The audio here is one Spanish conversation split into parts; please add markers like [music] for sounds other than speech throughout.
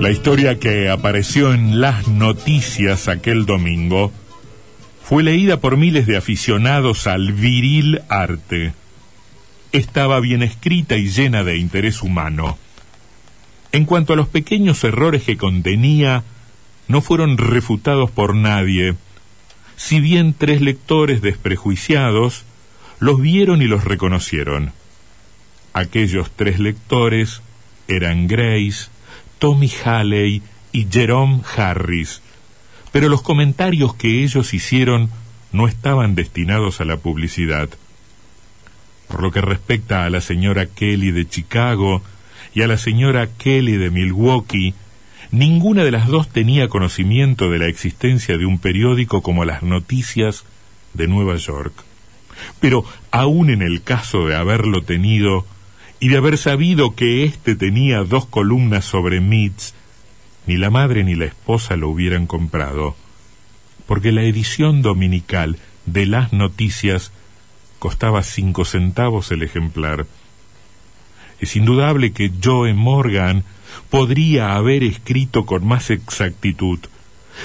La historia que apareció en las noticias aquel domingo fue leída por miles de aficionados al viril arte. Estaba bien escrita y llena de interés humano. En cuanto a los pequeños errores que contenía, no fueron refutados por nadie, si bien tres lectores desprejuiciados los vieron y los reconocieron. Aquellos tres lectores eran Grace, Tommy Halley y Jerome Harris, pero los comentarios que ellos hicieron no estaban destinados a la publicidad. Por lo que respecta a la señora Kelly de Chicago y a la señora Kelly de Milwaukee, ninguna de las dos tenía conocimiento de la existencia de un periódico como las Noticias de Nueva York. Pero aun en el caso de haberlo tenido, y de haber sabido que éste tenía dos columnas sobre Mitz, ni la madre ni la esposa lo hubieran comprado, porque la edición dominical de las noticias costaba cinco centavos el ejemplar. Es indudable que Joe Morgan podría haber escrito con más exactitud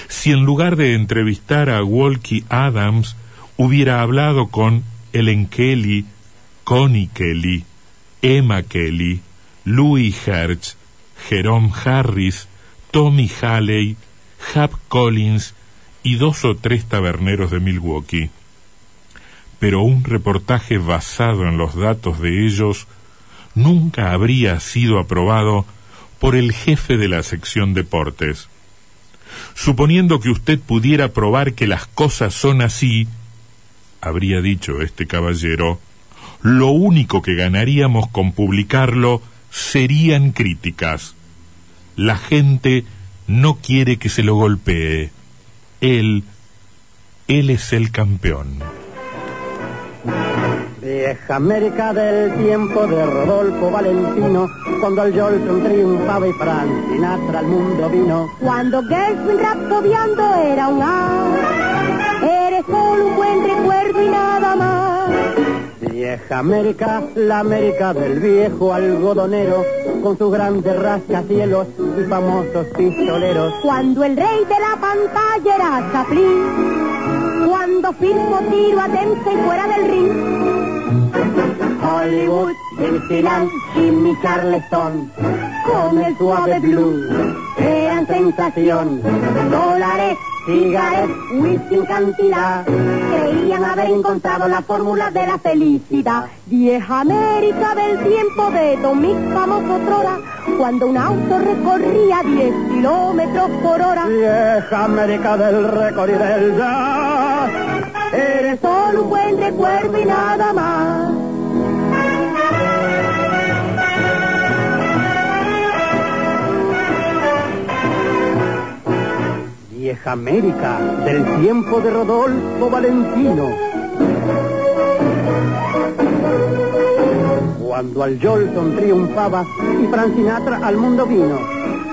si en lugar de entrevistar a Walkie Adams hubiera hablado con Ellen Kelly, Connie Kelly, Emma Kelly, Louis Hertz, Jerome Harris, Tommy Halley, Hap Collins y dos o tres taberneros de Milwaukee. Pero un reportaje basado en los datos de ellos nunca habría sido aprobado por el jefe de la sección deportes. Suponiendo que usted pudiera probar que las cosas son así, habría dicho este caballero, lo único que ganaríamos con publicarlo serían críticas. La gente no quiere que se lo golpee. Él, él es el campeón. Vieja América del tiempo de Rodolfo Valentino, cuando el Jolson triunfaba y Frank Sinatra al mundo vino. Cuando Gershwin rapsodeando era un Vieja América, la América del viejo algodonero, con sus grandes rascacielos y famosos pistoleros. Cuando el rey de la pantalla era Chaplin, cuando firmó tiro a Dempsey fuera del ring. Hollywood, Dixieland, Jimmy Charleston, con el suave blues, sensación. Dólares, cigarettes, whisky en cantidad, creían haber encontrado la fórmula de la felicidad. Vieja América del tiempo de Tommy famoso Trora, cuando un auto recorría 10 kilómetros por hora. Vieja América del récord y del jazz, eres solo un buen recuerdo y nada más. Vieja América del tiempo de Rodolfo Valentino. Cuando al Jolson triunfaba y Frank Sinatra al mundo vino.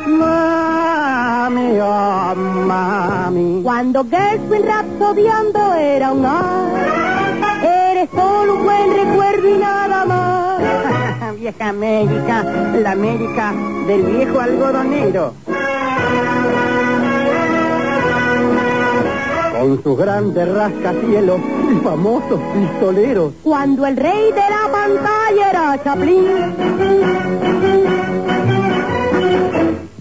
Mami, oh, mami. Cuando Gershwin rapsodeando era un A, eres solo un buen recuerdo y nada más. [laughs] Vieja América, la América del viejo algodonero. Con sus grandes rascacielos y famosos pistoleros. Cuando el rey de la pantalla era Chaplin.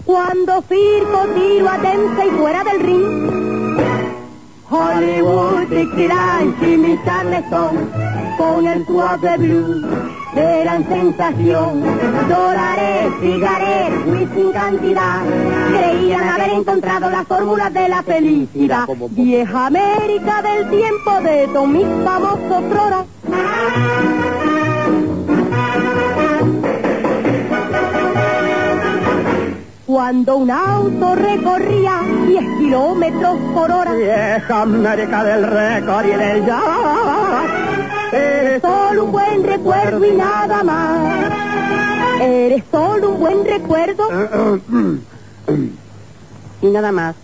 Cuando Firco tiro a Dempsey fuera del ring. Hollywood Dixieland, Jimmy Charleston, con el suave blues eran sensación. Dólares, cigarettes, whisky en cantidad, creían haber encontrado la fórmula de la felicidad. Vieja América del tiempo de todos mis famosos floras. Cuando un auto recorría 10 kilómetros por hora. Vieja América del récord y del jazz. Eres solo un buen recuerdo y nada más. Eres solo un buen recuerdo y nada más.